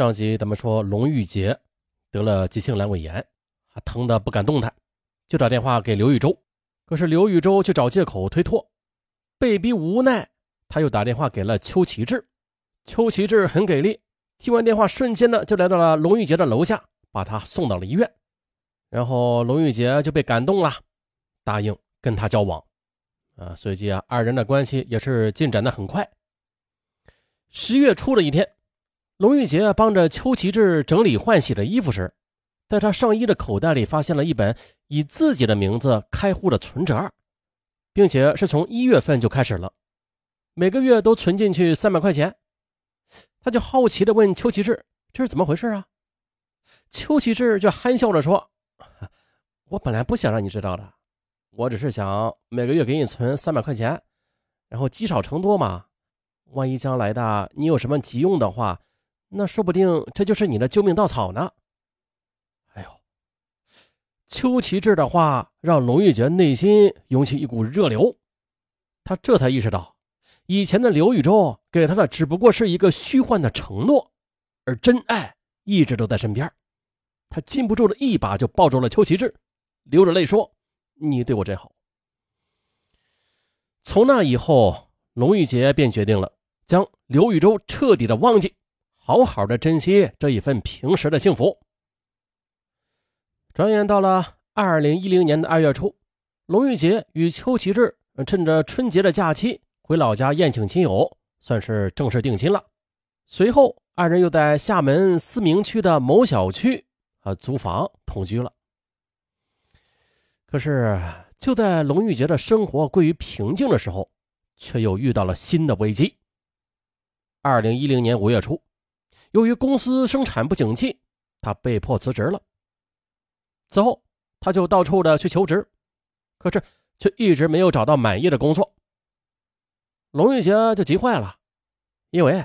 上集咱们说龙玉洁得了急性阑尾炎，还疼得不敢动弹，就打电话给刘玉洲，可是刘玉洲却找借口推脱，被逼无奈，他又打电话给了邱启志，邱启志很给力，听完电话瞬间呢就来到了龙玉洁的楼下，把他送到了医院，然后龙玉洁就被感动了，答应跟他交往，啊，随即啊二人的关系也是进展的很快。十月初的一天，龙玉洁帮着邱奇志整理换洗的衣服时，在他上衣的口袋里发现了一本以自己的名字开户的存折，并且是从一月份就开始了，每个月都存进去三百块钱。他就好奇地问邱奇志：“这是怎么回事啊？”邱奇志就憨笑着说：“我本来不想让你知道的，我只是想每个月给你存三百块钱，然后积少成多嘛。”万一将来的你有什么急用的话，那说不定这就是你的救命稻草呢。哎呦，邱奇志的话让龙玉洁内心涌起一股热流，他这才意识到，以前的刘宇宙给他的只不过是一个虚幻的承诺，而真爱一直都在身边。他禁不住的一把就抱住了邱奇志，流着泪说：“你对我真好。”从那以后，龙玉洁便决定了。将刘宇洲彻底的忘记，好好的珍惜这一份平时的幸福。转眼到了二零一零年的二月初，龙玉洁与邱启志趁着春节的假期回老家宴请亲友，算是正式定亲了。随后，二人又在厦门思明区的某小区啊租房同居了。可是，就在龙玉洁的生活归于平静的时候，却又遇到了新的危机。二零一零年五月初，由于公司生产不景气，他被迫辞职了。此后，他就到处的去求职，可是却一直没有找到满意的工作。龙玉洁就急坏了，因为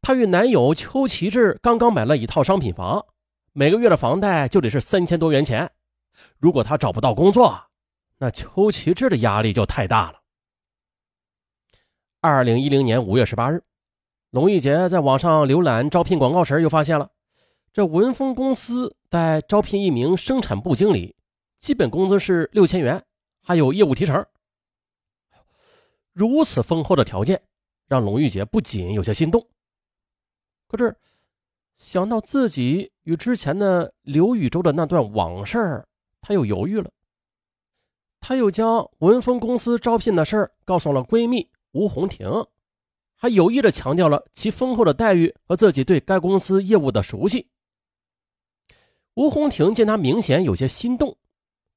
她与男友邱奇志刚刚买了一套商品房，每个月的房贷就得是三千多元钱。如果她找不到工作，那邱奇志的压力就太大了。二零一零年五月十八日。龙玉洁在网上浏览招聘广告时，又发现了这文峰公司在招聘一名生产部经理，基本工资是六千元，还有业务提成。如此丰厚的条件，让龙玉洁不仅有些心动。可是想到自己与之前的刘宇宙的那段往事，她又犹豫了。她又将文峰公司招聘的事告诉了闺蜜吴红婷。还有意的强调了其丰厚的待遇和自己对该公司业务的熟悉。吴红婷见他明显有些心动，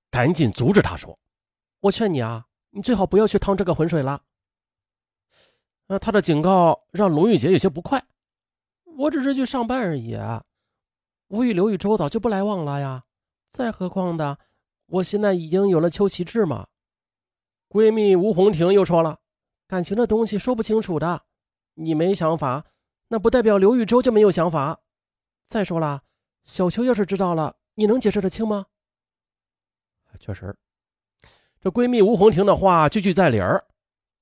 赶紧阻止他说：“我劝你啊，你最好不要去趟这个浑水了。”那他的警告让龙玉洁有些不快。我只是去上班而已，我与刘宇洲早就不来往了呀。再何况的，我现在已经有了邱其志嘛。闺蜜吴红婷又说了：“感情这东西说不清楚的。”你没想法，那不代表刘玉洲就没有想法。再说了，小秋要是知道了，你能解释得清吗？确实，这闺蜜吴红婷的话句句在理儿。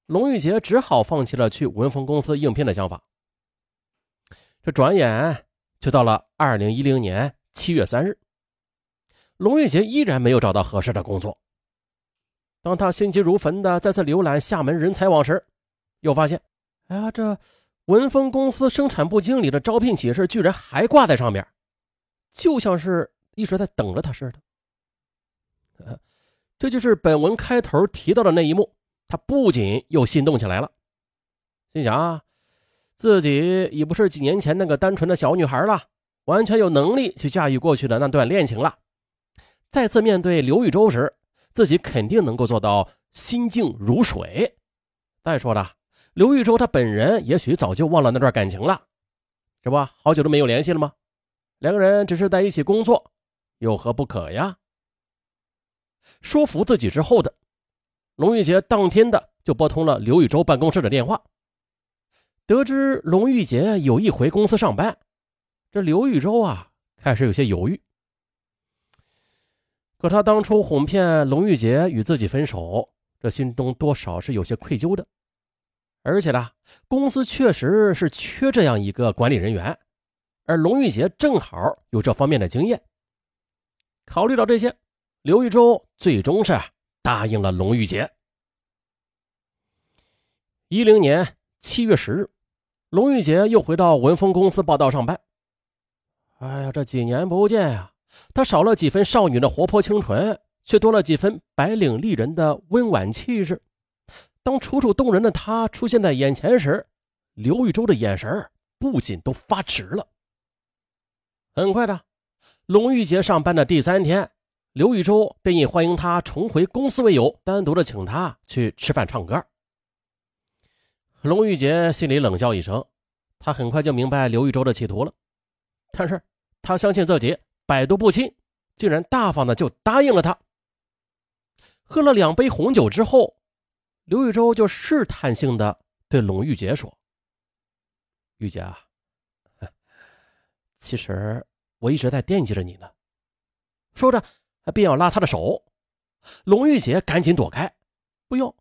龙玉洁只好放弃了去文峰公司应聘的想法。这转眼就到了二零一零年七月三日，龙玉洁依然没有找到合适的工作。当他心急如焚的再次浏览厦门人才网时，又发现。哎呀，这文峰公司生产部经理的招聘启事居然还挂在上面，就像是一直在等着他似的。这就是本文开头提到的那一幕。他不仅又心动起来了，心想啊，自己已不是几年前那个单纯的小女孩了，完全有能力去驾驭过去的那段恋情了。再次面对刘玉洲时，自己肯定能够做到心静如水。再说了。刘玉洲他本人也许早就忘了那段感情了，是吧？好久都没有联系了吗？两个人只是在一起工作，有何不可呀？说服自己之后的龙玉洁当天的就拨通了刘玉洲办公室的电话，得知龙玉洁有意回公司上班，这刘玉洲啊开始有些犹豫。可他当初哄骗龙玉洁与自己分手，这心中多少是有些愧疚的。而且呢，公司确实是缺这样一个管理人员，而龙玉杰正好有这方面的经验。考虑到这些，刘玉洲最终是答应了龙玉杰。一零年七月十日，龙玉杰又回到文峰公司报道上班。哎呀，这几年不见呀，他少了几分少女的活泼清纯，却多了几分白领丽人的温婉气质。当楚楚动人的他出现在眼前时，刘玉洲的眼神不仅都发直了。很快的，龙玉杰上班的第三天，刘玉洲便以欢迎他重回公司为由，单独的请他去吃饭唱歌。龙玉杰心里冷笑一声，他很快就明白刘玉洲的企图了，但是他相信自己百毒不侵，竟然大方的就答应了他。喝了两杯红酒之后，刘玉洲就试探性的对龙玉洁说：“玉洁啊，其实我一直在惦记着你呢。”说着，便要拉他的手，龙玉洁赶紧躲开：“不用，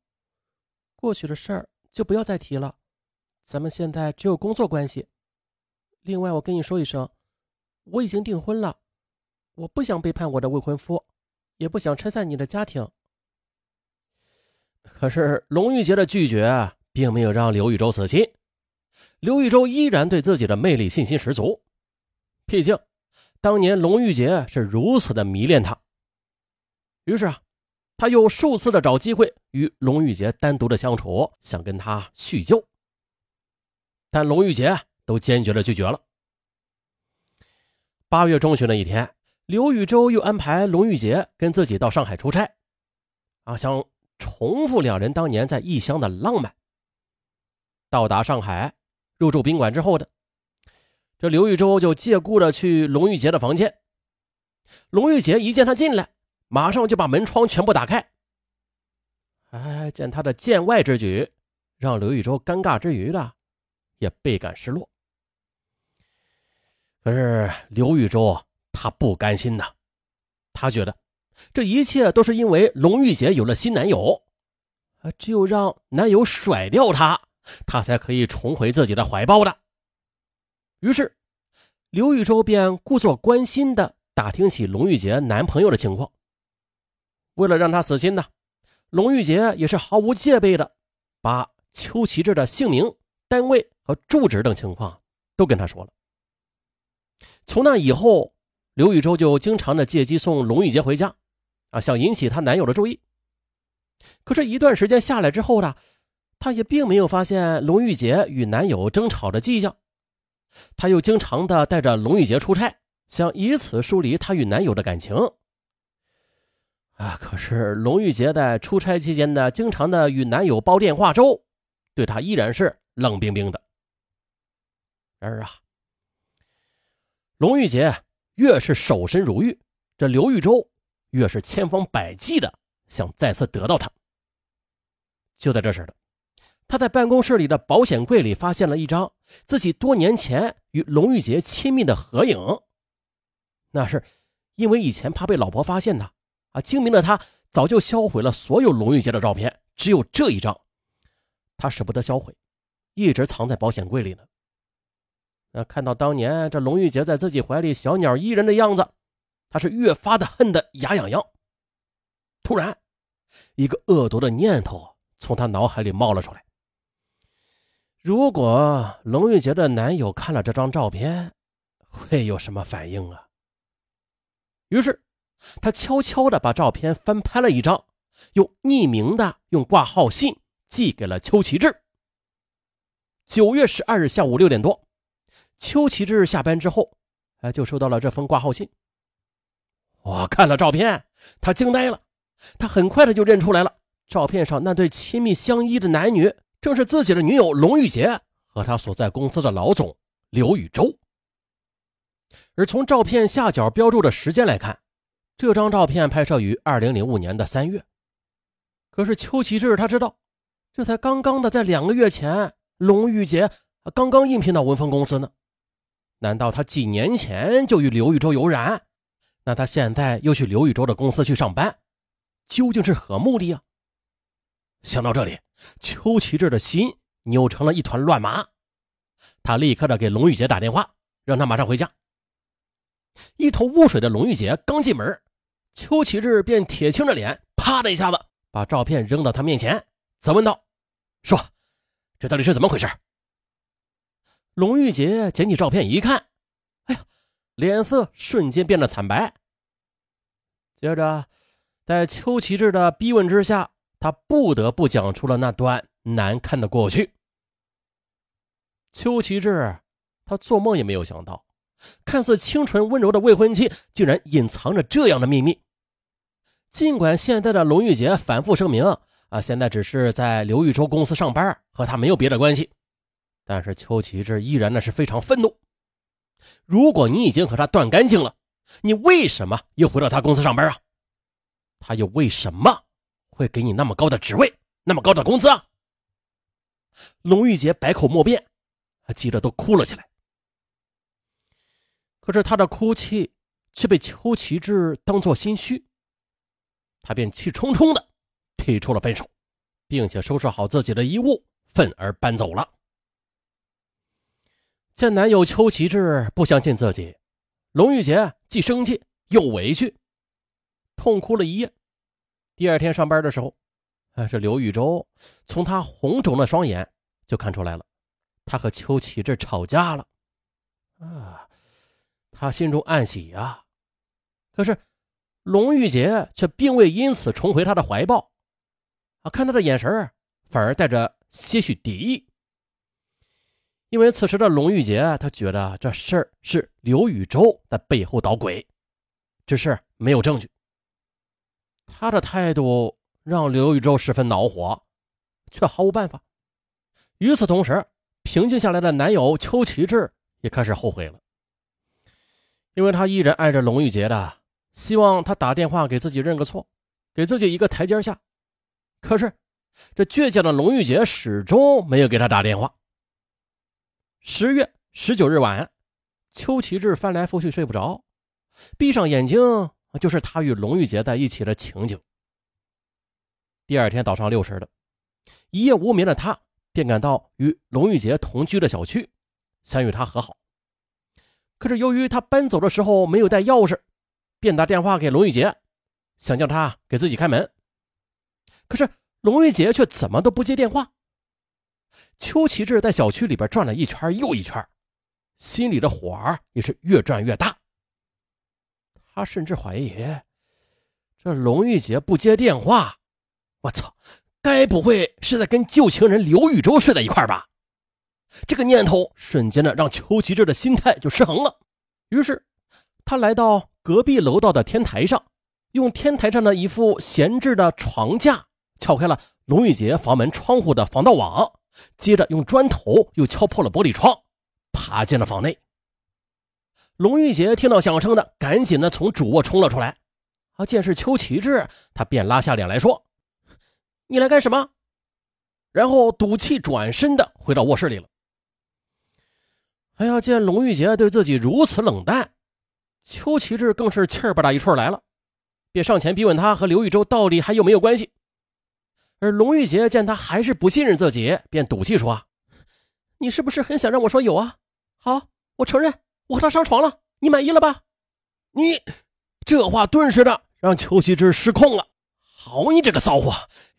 过去的事儿。”就不要再提了，咱们现在只有工作关系。另外，我跟你说一声，我已经订婚了，我不想背叛我的未婚夫，也不想拆散你的家庭。可是龙玉杰的拒绝并没有让刘玉洲死心，刘玉洲依然对自己的魅力信心十足。毕竟，当年龙玉杰是如此的迷恋他。于是啊。他又数次的找机会与龙玉洁单独的相处，想跟他叙旧，但龙玉洁都坚决的拒绝了。八月中旬的一天，刘宇洲又安排龙玉洁跟自己到上海出差，啊，想重复两人当年在异乡的浪漫。到达上海，入住宾馆之后的，这刘玉洲就借故的去龙玉洁的房间。龙玉洁一见他进来。马上就把门窗全部打开。哎，见他的见外之举，让刘玉洲尴尬之余的，也倍感失落。可是刘玉洲他不甘心呐，他觉得这一切都是因为龙玉洁有了新男友，啊，只有让男友甩掉她，她才可以重回自己的怀抱的。于是，刘玉洲便故作关心的打听起龙玉洁男朋友的情况。为了让他死心呢，龙玉洁也是毫无戒备的，把邱奇志的姓名、单位和住址等情况都跟他说了。从那以后，刘玉洲就经常的借机送龙玉洁回家，啊，想引起她男友的注意。可是，一段时间下来之后呢，她也并没有发现龙玉洁与男友争吵的迹象。她又经常的带着龙玉洁出差，想以此疏离她与男友的感情。啊！可是龙玉洁在出差期间呢，经常的与男友煲电话粥，对他依然是冷冰冰的。然而啊，龙玉洁越是守身如玉，这刘玉洲越是千方百计的想再次得到他。就在这时的，他在办公室里的保险柜里发现了一张自己多年前与龙玉洁亲密的合影。那是因为以前怕被老婆发现呢。啊，精明的他早就销毁了所有龙玉洁的照片，只有这一张，他舍不得销毁，一直藏在保险柜里呢。那看到当年这龙玉洁在自己怀里小鸟依人的样子，他是越发的恨得牙痒痒。突然，一个恶毒的念头从他脑海里冒了出来：如果龙玉洁的男友看了这张照片，会有什么反应啊？于是。他悄悄的把照片翻拍了一张，又匿名的用挂号信寄给了邱奇志。九月十二日下午六点多，邱奇志下班之后，哎，就收到了这封挂号信。我看了照片，他惊呆了，他很快的就认出来了，照片上那对亲密相依的男女，正是自己的女友龙玉洁和他所在公司的老总刘宇洲。而从照片下角标注的时间来看。这张照片拍摄于二零零五年的三月，可是邱奇志他知道，这才刚刚的在两个月前，龙玉洁刚刚应聘到文峰公司呢。难道他几年前就与刘宇洲有染？那他现在又去刘玉洲的公司去上班，究竟是何目的啊？想到这里，邱启志的心扭成了一团乱麻。他立刻的给龙玉洁打电话，让他马上回家。一头雾水的龙玉洁刚进门，邱启志便铁青着脸，啪的一下子把照片扔到他面前，责问道：“说，这到底是怎么回事？”龙玉洁捡起照片一看，哎呀，脸色瞬间变得惨白。接着，在邱奇志的逼问之下，他不得不讲出了那段难看的过去。邱奇志，他做梦也没有想到，看似清纯温柔的未婚妻，竟然隐藏着这样的秘密。尽管现在的龙玉洁反复声明啊，现在只是在刘玉洲公司上班，和他没有别的关系，但是邱奇志依然那是非常愤怒。如果你已经和他断干净了，你为什么又回到他公司上班啊？他又为什么会给你那么高的职位，那么高的工资啊？龙玉洁百口莫辩。急得都哭了起来，可是他的哭泣却被邱奇志当作心虚，他便气冲冲的提出了分手，并且收拾好自己的衣物，愤而搬走了。见男友邱奇志不相信自己，龙玉洁既生气又委屈，痛哭了一夜。第二天上班的时候，啊，这刘玉洲从他红肿的双眼就看出来了。他和邱启志吵架了，啊，他心中暗喜呀。可是龙玉洁却并未因此重回他的怀抱，啊，看他的眼神反而带着些许敌意。因为此时的龙玉洁，他觉得这事儿是刘宇洲在背后捣鬼，只是没有证据。他的态度让刘宇洲十分恼火，却毫无办法。与此同时，平静下来的男友邱启志也开始后悔了，因为他依然爱着龙玉洁的，希望他打电话给自己认个错，给自己一个台阶下。可是，这倔强的龙玉洁始终没有给他打电话。十月十九日晚，邱启志翻来覆去睡不着，闭上眼睛就是他与龙玉洁在一起的情景。第二天早上六时的，一夜无眠的他。便赶到与龙玉洁同居的小区，想与他和好。可是由于他搬走的时候没有带钥匙，便打电话给龙玉洁，想叫他给自己开门。可是龙玉洁却怎么都不接电话。邱启志在小区里边转了一圈又一圈，心里的火也是越转越大。他甚至怀疑，这龙玉洁不接电话，我操！该不会是在跟旧情人刘玉洲睡在一块吧？这个念头瞬间的让邱吉志的心态就失衡了。于是，他来到隔壁楼道的天台上，用天台上的一副闲置的床架撬开了龙玉洁房门窗户的防盗网，接着用砖头又敲破了玻璃窗，爬进了房内。龙玉洁听到响声的，赶紧的从主卧冲了出来。啊，见是邱奇志，他便拉下脸来说。你来干什么？然后赌气转身的回到卧室里了。哎呀，见龙玉洁对自己如此冷淡，邱奇志更是气儿不打一处来了，便上前逼问他和刘玉洲到底还有没有关系。而龙玉洁见他还是不信任自己，便赌气说：“你是不是很想让我说有啊？好，我承认我和他上床了，你满意了吧？”你这话顿时的让邱奇志失控了。好，你这个骚货！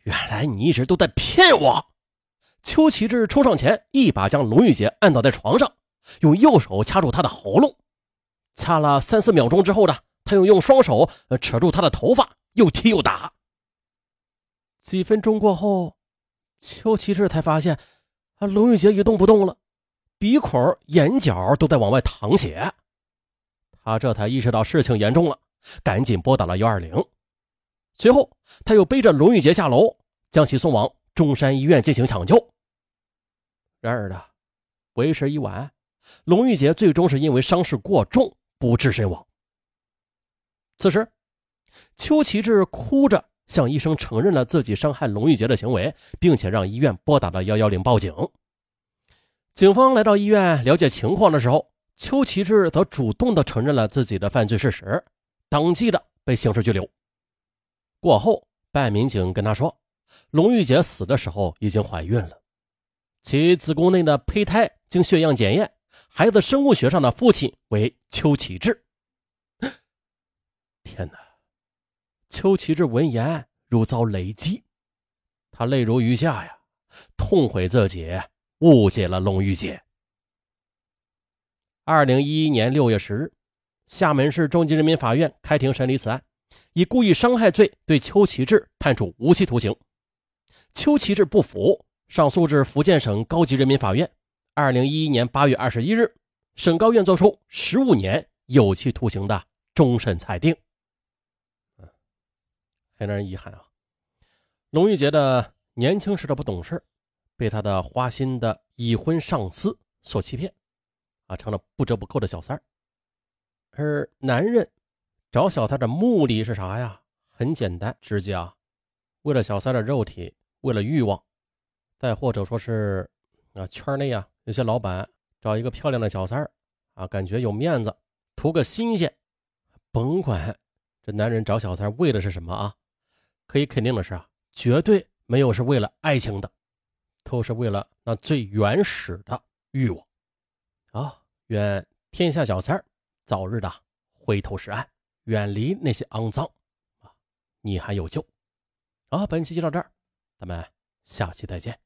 原来你一直都在骗我！邱奇志冲上前，一把将龙玉洁按倒在床上，用右手掐住她的喉咙，掐了三四秒钟之后呢，他又用双手扯住她的头发，又踢又打。几分钟过后，邱奇志才发现，啊，龙玉洁一动不动了，鼻孔、眼角都在往外淌血。他这才意识到事情严重了，赶紧拨打了幺二零。随后，他又背着龙玉洁下楼，将其送往中山医院进行抢救。然而呢，为时已晚，龙玉洁最终是因为伤势过重不治身亡。此时，邱奇志哭着向医生承认了自己伤害龙玉洁的行为，并且让医院拨打了幺幺零报警。警方来到医院了解情况的时候，邱启志则主动的承认了自己的犯罪事实，当即的被刑事拘留。过后，办案民警跟他说，龙玉洁死的时候已经怀孕了，其子宫内的胚胎经血样检验孩子生物学上的父亲为邱启志。天哪！邱启志闻言如遭雷击，他泪如雨下呀，痛悔自己误解了龙玉姐。二零一一年六月十日，厦门市中级人民法院开庭审理此案，以故意伤害罪对邱启志判处无期徒刑。邱启志不服，上诉至福建省高级人民法院。二零一一年八月二十一日，省高院作出十五年有期徒刑的终审裁定。很让人遗憾啊，龙玉洁的年轻时的不懂事，被他的花心的已婚上司所欺骗。啊，成了不折不扣的小三。而男人找小三的目的是啥呀？很简单直接啊，为了小三的肉体，为了欲望，再或者说是啊，圈内啊有些老板找一个漂亮的小三啊，感觉有面子，图个新鲜。甭管这男人找小三为的是什么啊，可以肯定的是啊，绝对没有是为了爱情的，都是为了那最原始的欲望啊。愿天下小三儿早日的回头是岸，远离那些肮脏啊！你还有救啊！本期就到这儿，咱们下期再见。